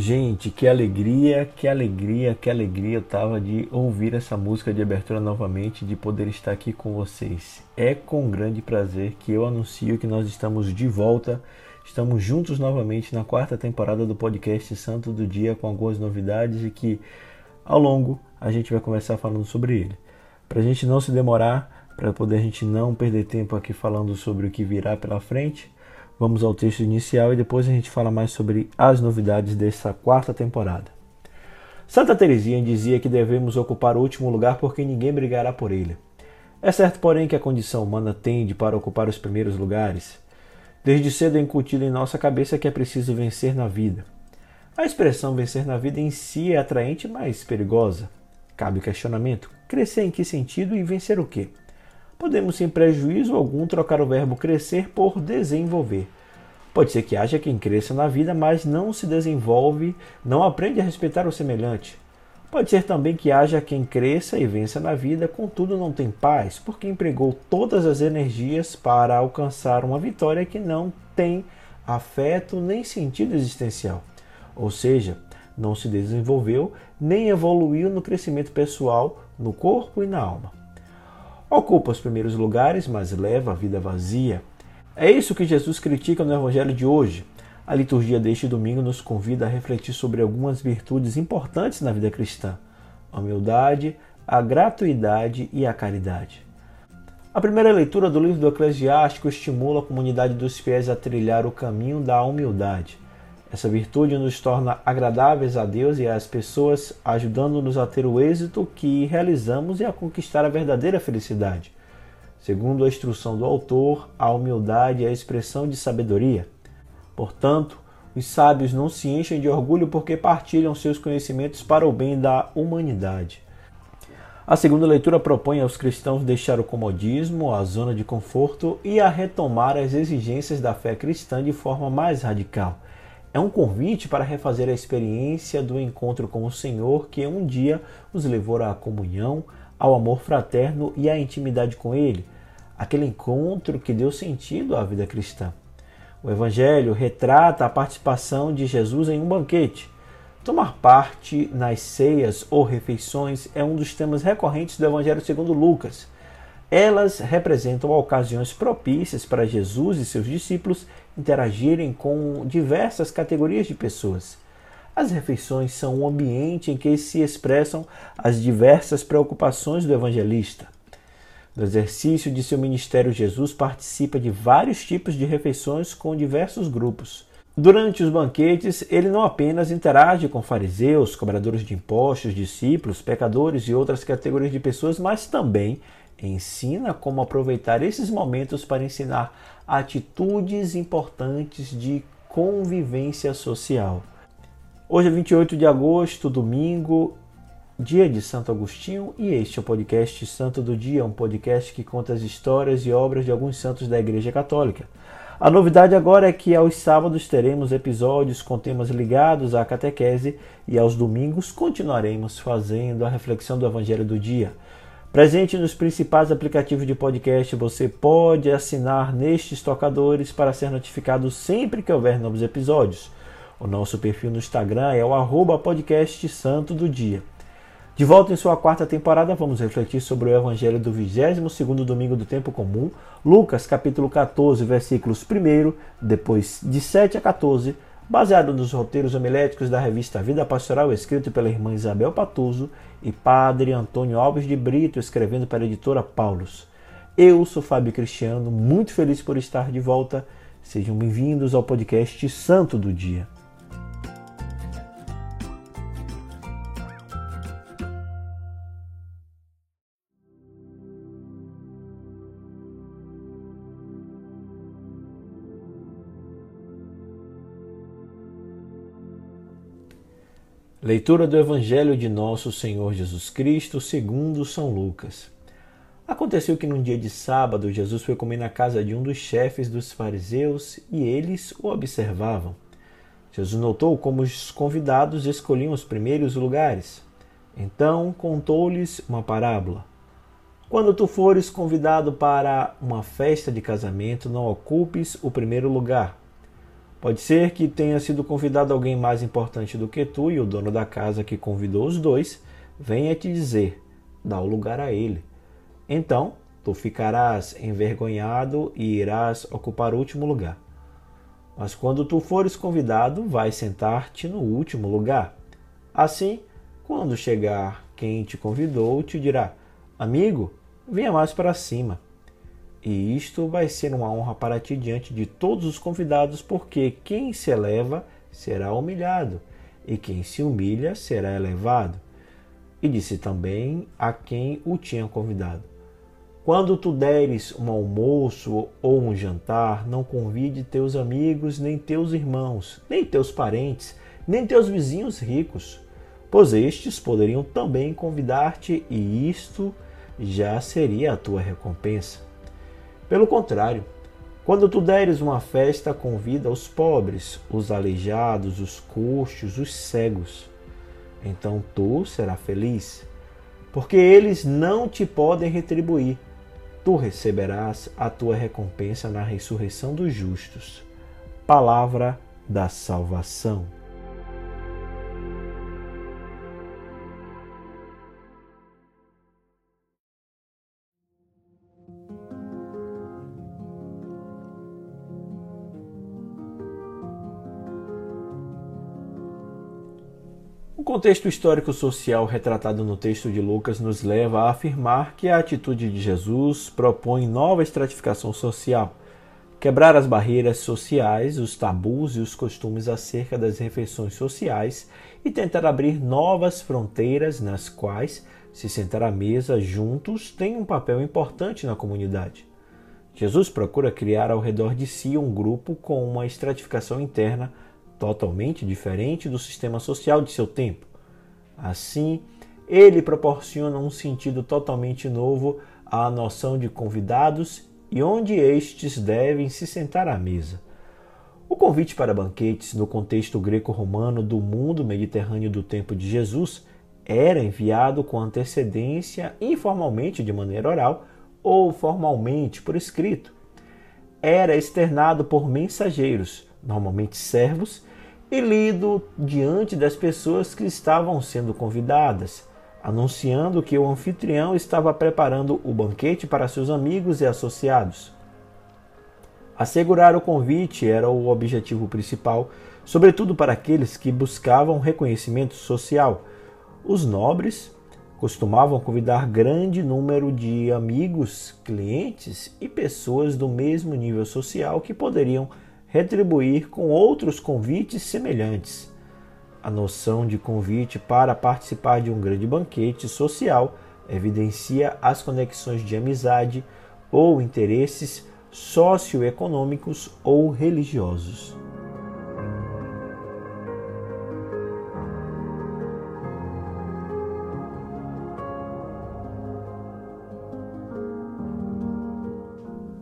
Gente, que alegria, que alegria, que alegria tava de ouvir essa música de abertura novamente, de poder estar aqui com vocês. É com grande prazer que eu anuncio que nós estamos de volta, estamos juntos novamente na quarta temporada do podcast Santo do Dia com algumas novidades e que ao longo a gente vai começar falando sobre ele. Para a gente não se demorar, para poder a gente não perder tempo aqui falando sobre o que virá pela frente, Vamos ao texto inicial e depois a gente fala mais sobre as novidades dessa quarta temporada. Santa Teresinha dizia que devemos ocupar o último lugar porque ninguém brigará por ele. É certo, porém, que a condição humana tende para ocupar os primeiros lugares. Desde cedo é incutido em nossa cabeça que é preciso vencer na vida. A expressão vencer na vida em si é atraente, mas perigosa. Cabe o questionamento: crescer em que sentido e vencer o quê? Podemos, sem prejuízo algum, trocar o verbo crescer por desenvolver. Pode ser que haja quem cresça na vida, mas não se desenvolve, não aprende a respeitar o semelhante. Pode ser também que haja quem cresça e vença na vida, contudo não tem paz, porque empregou todas as energias para alcançar uma vitória que não tem afeto nem sentido existencial. Ou seja, não se desenvolveu nem evoluiu no crescimento pessoal, no corpo e na alma. Ocupa os primeiros lugares, mas leva a vida vazia. É isso que Jesus critica no Evangelho de hoje. A liturgia deste domingo nos convida a refletir sobre algumas virtudes importantes na vida cristã: a humildade, a gratuidade e a caridade. A primeira leitura do livro do Eclesiástico estimula a comunidade dos fiéis a trilhar o caminho da humildade. Essa virtude nos torna agradáveis a Deus e às pessoas, ajudando-nos a ter o êxito que realizamos e a conquistar a verdadeira felicidade. Segundo a instrução do autor, a humildade é a expressão de sabedoria. Portanto, os sábios não se enchem de orgulho porque partilham seus conhecimentos para o bem da humanidade. A segunda leitura propõe aos cristãos deixar o comodismo, a zona de conforto e a retomar as exigências da fé cristã de forma mais radical é um convite para refazer a experiência do encontro com o Senhor que um dia os levou à comunhão, ao amor fraterno e à intimidade com Ele, aquele encontro que deu sentido à vida cristã. O Evangelho retrata a participação de Jesus em um banquete. Tomar parte nas ceias ou refeições é um dos temas recorrentes do Evangelho segundo Lucas. Elas representam ocasiões propícias para Jesus e seus discípulos interagirem com diversas categorias de pessoas. As refeições são um ambiente em que se expressam as diversas preocupações do evangelista. No exercício de seu ministério, Jesus participa de vários tipos de refeições com diversos grupos. Durante os banquetes, ele não apenas interage com fariseus, cobradores de impostos, discípulos, pecadores e outras categorias de pessoas, mas também ensina como aproveitar esses momentos para ensinar atitudes importantes de convivência social. Hoje é 28 de agosto, domingo, dia de Santo Agostinho, e este é o podcast Santo do Dia, um podcast que conta as histórias e obras de alguns santos da Igreja Católica. A novidade agora é que aos sábados teremos episódios com temas ligados à catequese e aos domingos continuaremos fazendo a reflexão do Evangelho do dia. Presente nos principais aplicativos de podcast, você pode assinar nestes tocadores para ser notificado sempre que houver novos episódios. O nosso perfil no Instagram é o arroba podcast santo do dia. De volta em sua quarta temporada, vamos refletir sobre o Evangelho do 22º domingo do tempo comum, Lucas capítulo 14, versículos 1, depois de 7 a 14, baseado nos roteiros homiléticos da revista Vida Pastoral, escrito pela irmã Isabel Patuso e padre Antônio Alves de Brito, escrevendo para a editora Paulus. Eu sou Fábio Cristiano, muito feliz por estar de volta. Sejam bem-vindos ao podcast Santo do Dia. Leitura do Evangelho de Nosso Senhor Jesus Cristo, segundo São Lucas. Aconteceu que num dia de sábado, Jesus foi comer na casa de um dos chefes dos fariseus e eles o observavam. Jesus notou como os convidados escolhiam os primeiros lugares. Então contou-lhes uma parábola. Quando tu fores convidado para uma festa de casamento, não ocupes o primeiro lugar Pode ser que tenha sido convidado alguém mais importante do que tu e o dono da casa que convidou os dois venha te dizer: dá o lugar a ele. Então tu ficarás envergonhado e irás ocupar o último lugar. Mas quando tu fores convidado, vai sentar-te no último lugar. Assim, quando chegar quem te convidou, te dirá: Amigo, venha mais para cima. E isto vai ser uma honra para ti diante de todos os convidados, porque quem se eleva será humilhado, e quem se humilha será elevado. E disse também a quem o tinha convidado: Quando tu deres um almoço ou um jantar, não convide teus amigos, nem teus irmãos, nem teus parentes, nem teus vizinhos ricos, pois estes poderiam também convidar-te, e isto já seria a tua recompensa. Pelo contrário, quando tu deres uma festa, convida os pobres, os aleijados, os coxos, os cegos. Então tu serás feliz, porque eles não te podem retribuir. Tu receberás a tua recompensa na ressurreição dos justos. Palavra da salvação. Contexto histórico-social retratado no texto de Lucas nos leva a afirmar que a atitude de Jesus propõe nova estratificação social, quebrar as barreiras sociais, os tabus e os costumes acerca das refeições sociais e tentar abrir novas fronteiras nas quais se sentar à mesa juntos tem um papel importante na comunidade. Jesus procura criar ao redor de si um grupo com uma estratificação interna totalmente diferente do sistema social de seu tempo. Assim, ele proporciona um sentido totalmente novo à noção de convidados e onde estes devem se sentar à mesa. O convite para banquetes no contexto greco-romano do mundo mediterrâneo do tempo de Jesus era enviado com antecedência, informalmente de maneira oral ou formalmente por escrito. Era externado por mensageiros, normalmente servos, e lido diante das pessoas que estavam sendo convidadas, anunciando que o anfitrião estava preparando o banquete para seus amigos e associados. Assegurar o convite era o objetivo principal, sobretudo para aqueles que buscavam reconhecimento social. Os nobres costumavam convidar grande número de amigos, clientes e pessoas do mesmo nível social que poderiam retribuir com outros convites semelhantes. A noção de convite para participar de um grande banquete social evidencia as conexões de amizade ou interesses socioeconômicos ou religiosos.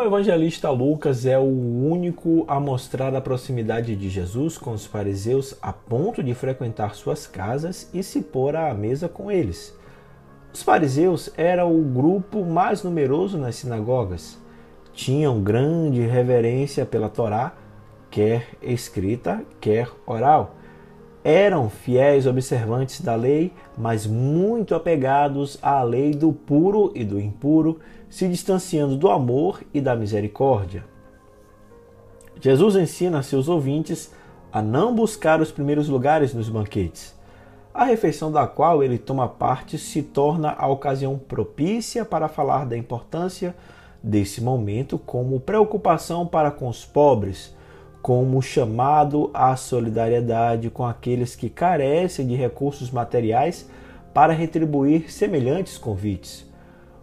O evangelista Lucas é o único a mostrar a proximidade de Jesus com os fariseus a ponto de frequentar suas casas e se pôr à mesa com eles. Os fariseus eram o grupo mais numeroso nas sinagogas. Tinham grande reverência pela Torá, quer escrita, quer oral. Eram fiéis observantes da lei, mas muito apegados à lei do puro e do impuro se distanciando do amor e da misericórdia. Jesus ensina a seus ouvintes a não buscar os primeiros lugares nos banquetes. A refeição da qual ele toma parte se torna a ocasião propícia para falar da importância desse momento como preocupação para com os pobres, como chamado à solidariedade com aqueles que carecem de recursos materiais para retribuir semelhantes convites.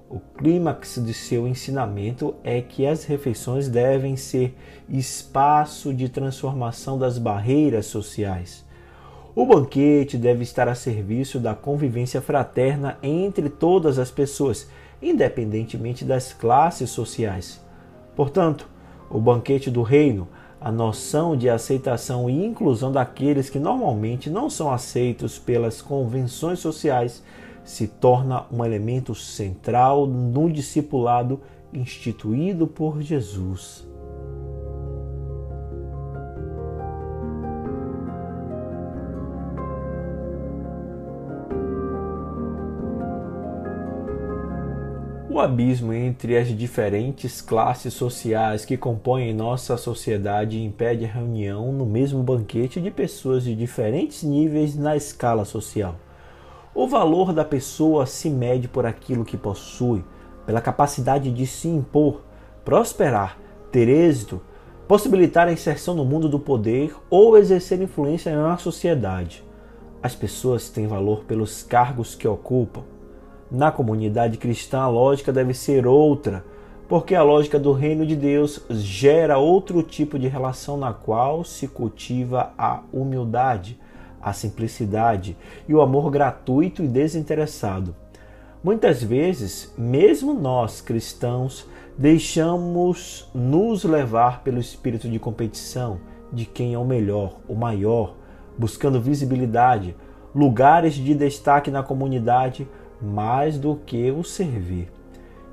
O clímax de seu ensinamento é que as refeições devem ser espaço de transformação das barreiras sociais. O banquete deve estar a serviço da convivência fraterna entre todas as pessoas, independentemente das classes sociais. Portanto, o banquete do reino, a noção de aceitação e inclusão daqueles que normalmente não são aceitos pelas convenções sociais, se torna um elemento central no discipulado instituído por Jesus. O abismo entre as diferentes classes sociais que compõem nossa sociedade impede a reunião no mesmo banquete de pessoas de diferentes níveis na escala social. O valor da pessoa se mede por aquilo que possui, pela capacidade de se impor, prosperar, ter êxito, possibilitar a inserção no mundo do poder ou exercer influência na sociedade. As pessoas têm valor pelos cargos que ocupam na comunidade cristã, a lógica deve ser outra, porque a lógica do reino de Deus gera outro tipo de relação na qual se cultiva a humildade, a simplicidade e o amor gratuito e desinteressado. Muitas vezes, mesmo nós cristãos, deixamos nos levar pelo espírito de competição de quem é o melhor, o maior, buscando visibilidade, lugares de destaque na comunidade mais do que o servir.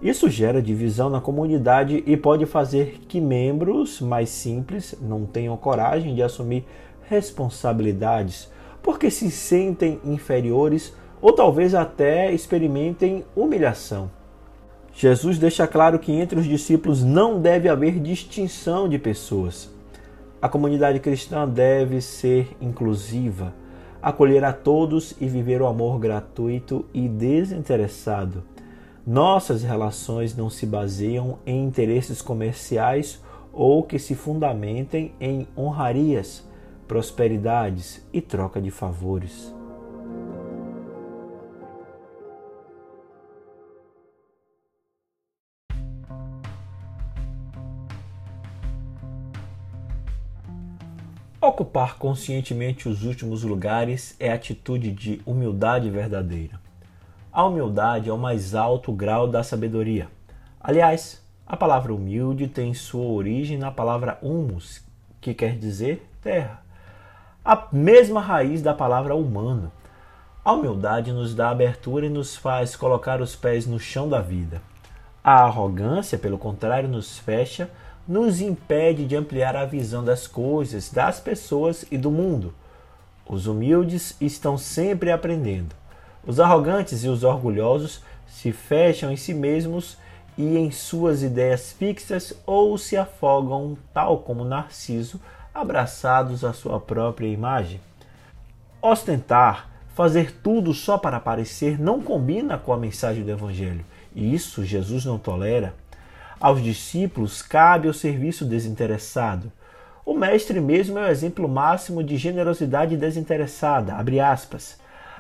Isso gera divisão na comunidade e pode fazer que membros mais simples não tenham coragem de assumir responsabilidades porque se sentem inferiores ou talvez até experimentem humilhação. Jesus deixa claro que entre os discípulos não deve haver distinção de pessoas. A comunidade cristã deve ser inclusiva acolher a todos e viver o amor gratuito e desinteressado. Nossas relações não se baseiam em interesses comerciais ou que se fundamentem em honrarias, prosperidades e troca de favores. Ocupar conscientemente os últimos lugares é atitude de humildade verdadeira. A humildade é o mais alto grau da sabedoria. Aliás, a palavra humilde tem sua origem na palavra humus, que quer dizer terra, a mesma raiz da palavra humano. A humildade nos dá abertura e nos faz colocar os pés no chão da vida. A arrogância, pelo contrário, nos fecha nos impede de ampliar a visão das coisas, das pessoas e do mundo. Os humildes estão sempre aprendendo. Os arrogantes e os orgulhosos se fecham em si mesmos e em suas ideias fixas ou se afogam, tal como Narciso, abraçados à sua própria imagem. Ostentar, fazer tudo só para aparecer, não combina com a mensagem do Evangelho. E isso Jesus não tolera. Aos discípulos cabe o serviço desinteressado. O mestre mesmo é o exemplo máximo de generosidade desinteressada.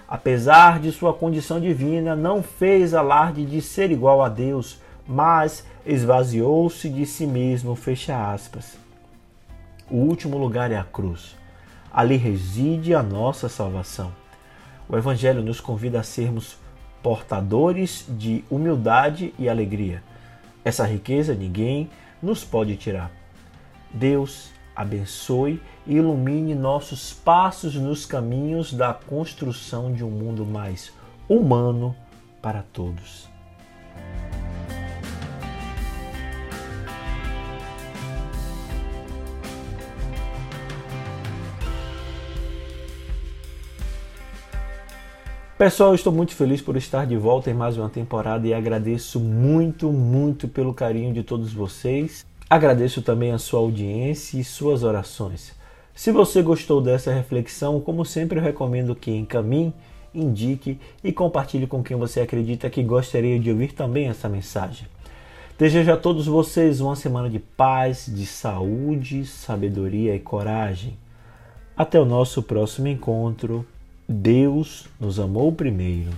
Apesar de sua condição divina, não fez alarde de ser igual a Deus, mas esvaziou-se de si mesmo. O último lugar é a cruz. Ali reside a nossa salvação. O Evangelho nos convida a sermos portadores de humildade e alegria essa riqueza ninguém nos pode tirar. Deus abençoe e ilumine nossos passos nos caminhos da construção de um mundo mais humano para todos. Pessoal, estou muito feliz por estar de volta em mais uma temporada e agradeço muito, muito pelo carinho de todos vocês. Agradeço também a sua audiência e suas orações. Se você gostou dessa reflexão, como sempre, eu recomendo que encaminhe, indique e compartilhe com quem você acredita que gostaria de ouvir também essa mensagem. Desejo a todos vocês uma semana de paz, de saúde, sabedoria e coragem. Até o nosso próximo encontro. Deus nos amou primeiro.